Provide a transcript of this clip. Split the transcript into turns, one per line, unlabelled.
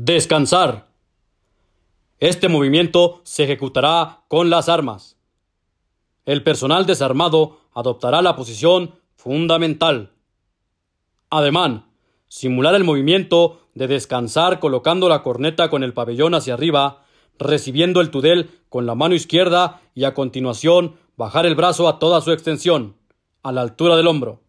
Descansar. Este movimiento se ejecutará con las armas. El personal desarmado adoptará la posición fundamental. Ademán. Simular el movimiento de descansar colocando la corneta con el pabellón hacia arriba, recibiendo el tudel con la mano izquierda y a continuación bajar el brazo a toda su extensión, a la altura del hombro.